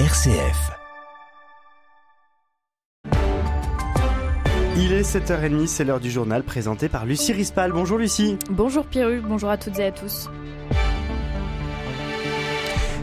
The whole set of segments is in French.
RCF. Il est 7h30, c'est l'heure du journal présenté par Lucie Rispal. Bonjour Lucie. Bonjour Pierru, bonjour à toutes et à tous.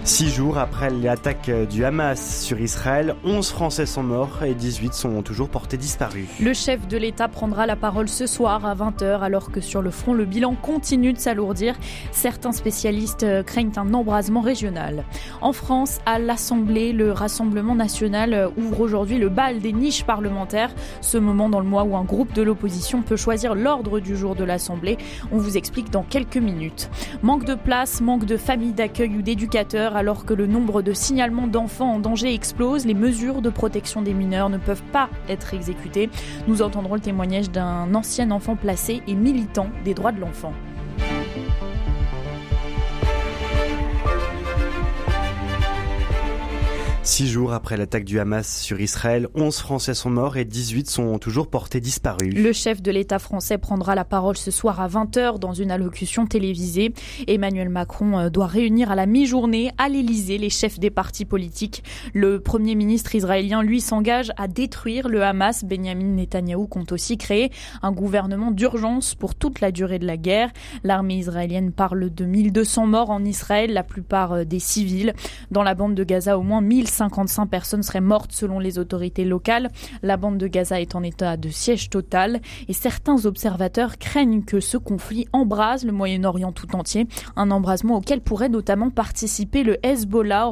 Six jours après l'attaque du Hamas sur Israël, 11 Français sont morts et 18 sont toujours portés disparus. Le chef de l'État prendra la parole ce soir à 20h alors que sur le front, le bilan continue de s'alourdir. Certains spécialistes craignent un embrasement régional. En France, à l'Assemblée, le Rassemblement national ouvre aujourd'hui le bal des niches parlementaires, ce moment dans le mois où un groupe de l'opposition peut choisir l'ordre du jour de l'Assemblée. On vous explique dans quelques minutes. Manque de place, manque de familles d'accueil ou d'éducateurs alors que le nombre de signalements d'enfants en danger explose, les mesures de protection des mineurs ne peuvent pas être exécutées. Nous entendrons le témoignage d'un ancien enfant placé et militant des droits de l'enfant. Six jours après l'attaque du Hamas sur Israël, 11 Français sont morts et 18 sont toujours portés disparus. Le chef de l'État français prendra la parole ce soir à 20h dans une allocution télévisée. Emmanuel Macron euh, doit réunir à la mi-journée à l'Élysée les chefs des partis politiques. Le premier ministre israélien, lui, s'engage à détruire le Hamas. Benjamin Netanyahou compte aussi créer un gouvernement d'urgence pour toute la durée de la guerre. L'armée israélienne parle de 1200 morts en Israël, la plupart euh, des civils. Dans la bande de Gaza, au moins 1000 55 personnes seraient mortes selon les autorités locales. La bande de Gaza est en état de siège total et certains observateurs craignent que ce conflit embrase le Moyen-Orient tout entier, un embrasement auquel pourrait notamment participer le Hezbollah,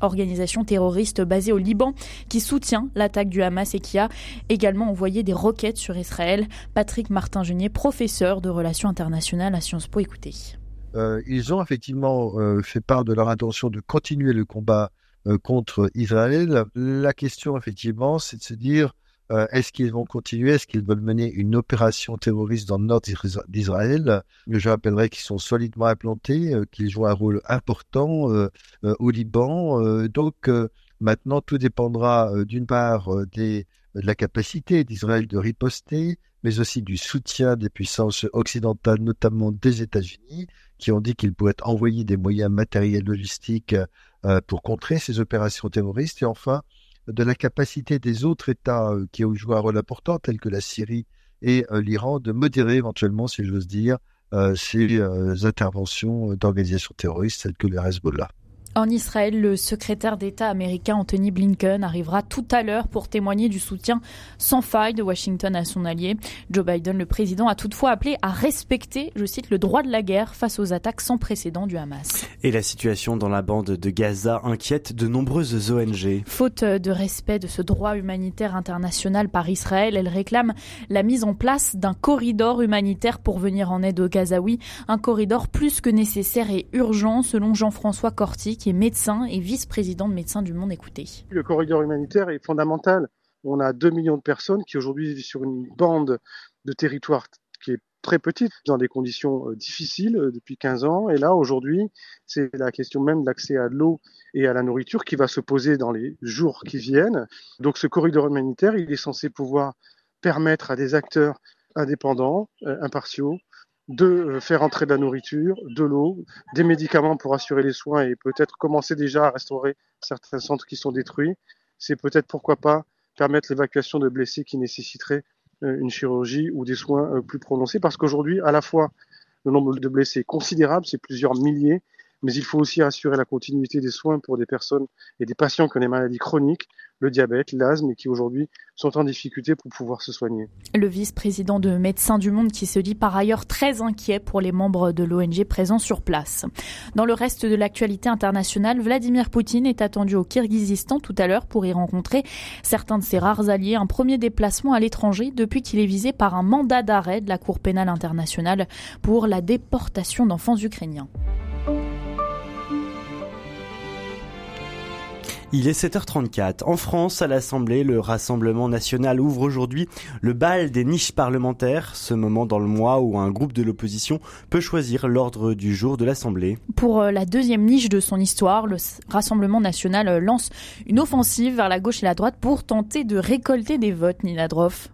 organisation terroriste basée au Liban, qui soutient l'attaque du Hamas et qui a également envoyé des roquettes sur Israël. Patrick Martin-Genier, professeur de relations internationales à Sciences Po, écoutez. Euh, ils ont effectivement euh, fait part de leur intention de continuer le combat contre Israël. La question, effectivement, c'est de se dire euh, est-ce qu'ils vont continuer? Est-ce qu'ils veulent mener une opération terroriste dans le nord d'Israël? Je rappellerai qu'ils sont solidement implantés, euh, qu'ils jouent un rôle important au Liban. donc maintenant, tout dépendra d'une part de la capacité d'Israël de riposter, mais aussi du soutien des puissances occidentales, notamment des États-Unis, qui ont dit qu'ils pourraient envoyer des moyens matériels logistiques euh, pour contrer ces opérations terroristes et enfin de la capacité des autres États euh, qui ont joué un rôle important, tels que la Syrie et euh, l'Iran, de modérer éventuellement, si j'ose dire, ces interventions d'organisations terroristes telles que le Hezbollah. En Israël, le secrétaire d'État américain Anthony Blinken arrivera tout à l'heure pour témoigner du soutien sans faille de Washington à son allié. Joe Biden, le président, a toutefois appelé à respecter, je cite, le droit de la guerre face aux attaques sans précédent du Hamas. Et la situation dans la bande de Gaza inquiète de nombreuses ONG. Faute de respect de ce droit humanitaire international par Israël, elle réclame la mise en place d'un corridor humanitaire pour venir en aide aux Gazaouis. Un corridor plus que nécessaire et urgent, selon Jean-François Corti, qui est médecin et vice-président de Médecins du Monde. Écoutez. Le corridor humanitaire est fondamental. On a 2 millions de personnes qui aujourd'hui vivent sur une bande de territoire qui est très petite, dans des conditions euh, difficiles euh, depuis 15 ans. Et là, aujourd'hui, c'est la question même de l'accès à l'eau et à la nourriture qui va se poser dans les jours qui viennent. Donc ce corridor humanitaire, il est censé pouvoir permettre à des acteurs indépendants, euh, impartiaux, de euh, faire entrer de la nourriture, de l'eau, des médicaments pour assurer les soins et peut-être commencer déjà à restaurer certains centres qui sont détruits. C'est peut-être pourquoi pas permettre l'évacuation de blessés qui nécessiteraient euh, une chirurgie ou des soins euh, plus prononcés parce qu'aujourd'hui, à la fois, le nombre de blessés est considérable, c'est plusieurs milliers, mais il faut aussi assurer la continuité des soins pour des personnes et des patients qui ont des maladies chroniques, le diabète, l'asthme, et qui aujourd'hui sont en difficulté pour pouvoir se soigner. Le vice-président de Médecins du Monde qui se dit par ailleurs très inquiet pour les membres de l'ONG présents sur place. Dans le reste de l'actualité internationale, Vladimir Poutine est attendu au Kirghizistan tout à l'heure pour y rencontrer certains de ses rares alliés. Un premier déplacement à l'étranger depuis qu'il est visé par un mandat d'arrêt de la Cour pénale internationale pour la déportation d'enfants ukrainiens. Il est 7h34. En France, à l'Assemblée, le Rassemblement national ouvre aujourd'hui le bal des niches parlementaires, ce moment dans le mois où un groupe de l'opposition peut choisir l'ordre du jour de l'Assemblée. Pour euh, la deuxième niche de son histoire, le Rassemblement national euh, lance une offensive vers la gauche et la droite pour tenter de récolter des votes, Nina Droff.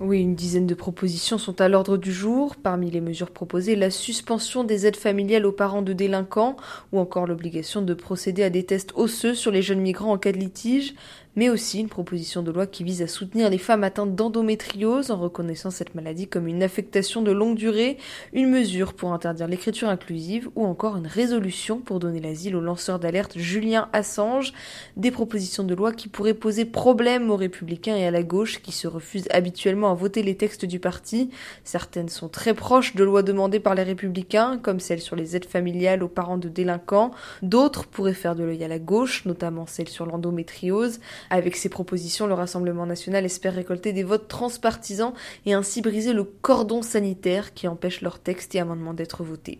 Oui, une dizaine de propositions sont à l'ordre du jour. Parmi les mesures proposées, la suspension des aides familiales aux parents de délinquants ou encore l'obligation de procéder à des tests osseux sur les jeunes migrants en cas de litige, mais aussi une proposition de loi qui vise à soutenir les femmes atteintes d'endométriose en reconnaissant cette maladie comme une affectation de longue durée, une mesure pour interdire l'écriture inclusive ou encore une résolution pour donner l'asile au lanceur d'alerte Julien Assange, des propositions de loi qui pourraient poser problème aux républicains et à la gauche qui se refusent habituellement à voter les textes du parti. Certaines sont très proches de lois demandées par les républicains, comme celle sur les aides familiales aux parents de délinquants. D'autres pourraient faire de l'œil à la gauche, notamment celle sur l'endométriose. Avec ces propositions, le Rassemblement national espère récolter des votes transpartisans et ainsi briser le cordon sanitaire qui empêche leurs textes et amendements d'être votés.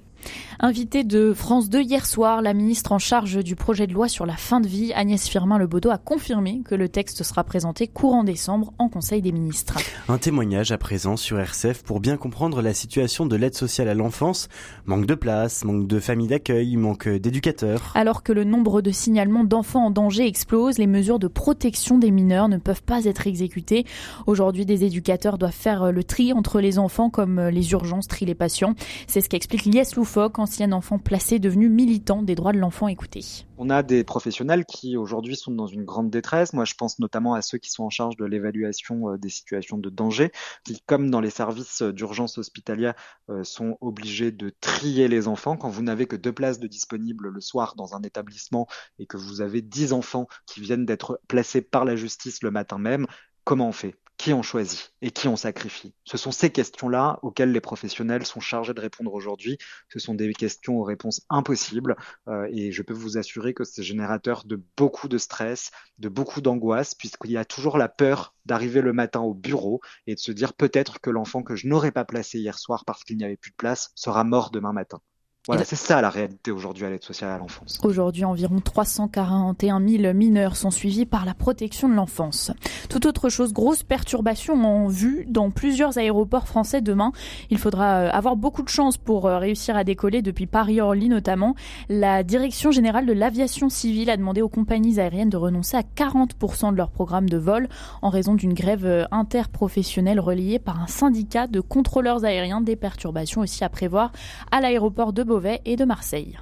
Invitée de France 2 hier soir, la ministre en charge du projet de loi sur la fin de vie, Agnès Firmin-Lebaudot, a confirmé que le texte sera présenté courant décembre en Conseil des ministres. Un témoignage à présent sur RCF pour bien comprendre la situation de l'aide sociale à l'enfance. Manque de place, manque de familles d'accueil, manque d'éducateurs. Alors que le nombre de signalements d'enfants en danger explose, les mesures de protection des mineurs ne peuvent pas être exécutées. Aujourd'hui, des éducateurs doivent faire le tri entre les enfants comme les urgences trient les patients. C'est ce qu'explique Lies Loufoque, ancien enfant placé devenu militant des droits de l'enfant écouté. On a des professionnels qui aujourd'hui sont dans une grande détresse. Moi, je pense notamment à ceux qui sont en charge de l'évaluation euh, des situations de danger, qui, comme dans les services d'urgence hospitalière, euh, sont obligés de trier les enfants. Quand vous n'avez que deux places de disponibles le soir dans un établissement et que vous avez dix enfants qui viennent d'être placés par la justice le matin même, comment on fait? Qui on choisit et qui on sacrifie Ce sont ces questions-là auxquelles les professionnels sont chargés de répondre aujourd'hui. Ce sont des questions aux réponses impossibles euh, et je peux vous assurer que c'est générateur de beaucoup de stress, de beaucoup d'angoisse, puisqu'il y a toujours la peur d'arriver le matin au bureau et de se dire peut-être que l'enfant que je n'aurais pas placé hier soir parce qu'il n'y avait plus de place sera mort demain matin. Voilà, c'est ça la réalité aujourd'hui à l'aide sociale à l'enfance. Aujourd'hui, environ 341 000 mineurs sont suivis par la protection de l'enfance. Tout autre chose, grosse perturbation en vue dans plusieurs aéroports français demain. Il faudra euh, avoir beaucoup de chance pour euh, réussir à décoller depuis Paris-Orly notamment. La Direction générale de l'aviation civile a demandé aux compagnies aériennes de renoncer à 40% de leur programme de vol en raison d'une grève euh, interprofessionnelle reliée par un syndicat de contrôleurs aériens. Des perturbations aussi à prévoir à l'aéroport de Beauvais et de Marseille.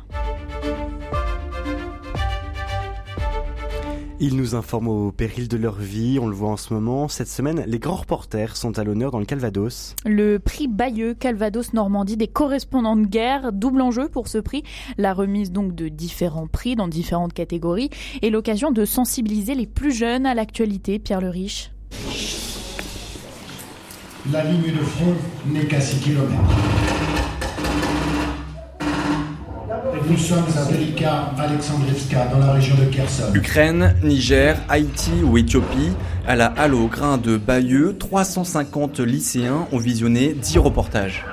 Ils nous informent au péril de leur vie, on le voit en ce moment. Cette semaine, les grands reporters sont à l'honneur dans le Calvados. Le prix Bayeux Calvados Normandie des correspondants de guerre, double enjeu pour ce prix, la remise donc de différents prix dans différentes catégories et l'occasion de sensibiliser les plus jeunes à l'actualité. Pierre le Riche. La ligne de front n'est qu'à 6 km. Nous sommes à Velika Alexandrivska, dans la région de Kherson. Ukraine, Niger, Haïti ou Éthiopie, à la halle au grain de Bayeux, 350 lycéens ont visionné 10 reportages.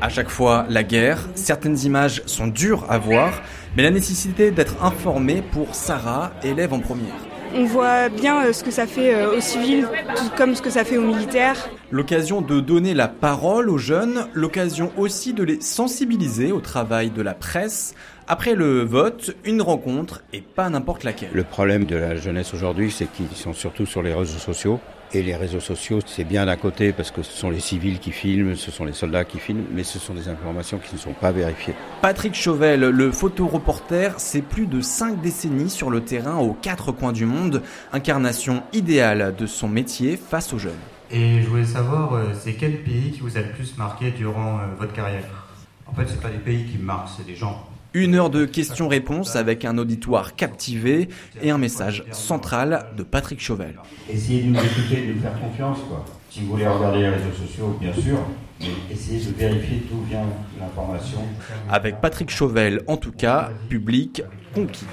À chaque fois, la guerre, certaines images sont dures à voir, mais la nécessité d'être informé pour Sarah, élève en première. On voit bien euh, ce que ça fait euh, aux civils, tout comme ce que ça fait aux militaires. L'occasion de donner la parole aux jeunes, l'occasion aussi de les sensibiliser au travail de la presse. Après le vote, une rencontre et pas n'importe laquelle. Le problème de la jeunesse aujourd'hui, c'est qu'ils sont surtout sur les réseaux sociaux. Et les réseaux sociaux, c'est bien d'un côté parce que ce sont les civils qui filment, ce sont les soldats qui filment, mais ce sont des informations qui ne sont pas vérifiées. Patrick Chauvel, le photoreporter, c'est plus de cinq décennies sur le terrain aux quatre coins du monde, incarnation idéale de son métier face aux jeunes. Et je voulais savoir, euh, c'est quel pays qui vous a le plus marqué durant euh, votre carrière? En fait, c'est pas des pays qui me marquent, c'est des gens. Une heure de questions-réponses avec un auditoire captivé et un message central de Patrick Chauvel. Essayez de nous écouter, de nous faire confiance, quoi. Si vous voulez regarder les réseaux sociaux, bien sûr, mais essayez de vérifier d'où vient l'information. Avec Patrick Chauvel, en tout cas, public conquis.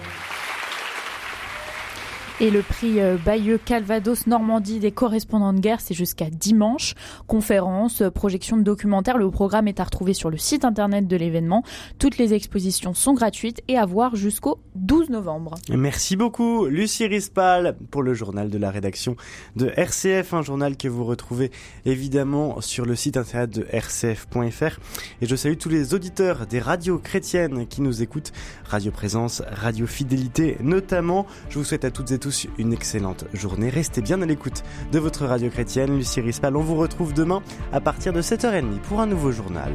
Et le prix euh, Bayeux Calvados Normandie des correspondants de guerre, c'est jusqu'à dimanche. Conférences, projections de documentaires, le programme est à retrouver sur le site internet de l'événement. Toutes les expositions sont gratuites et à voir jusqu'au 12 novembre. Merci beaucoup Lucie Rispal pour le journal de la rédaction de RCF, un journal que vous retrouvez évidemment sur le site internet de rcf.fr. Et je salue tous les auditeurs des radios chrétiennes qui nous écoutent, Radio Présence, Radio Fidélité notamment. Je vous souhaite à toutes et tous une excellente journée. Restez bien à l'écoute de votre radio chrétienne. Lucie Rispal, on vous retrouve demain à partir de 7h30 pour un nouveau journal.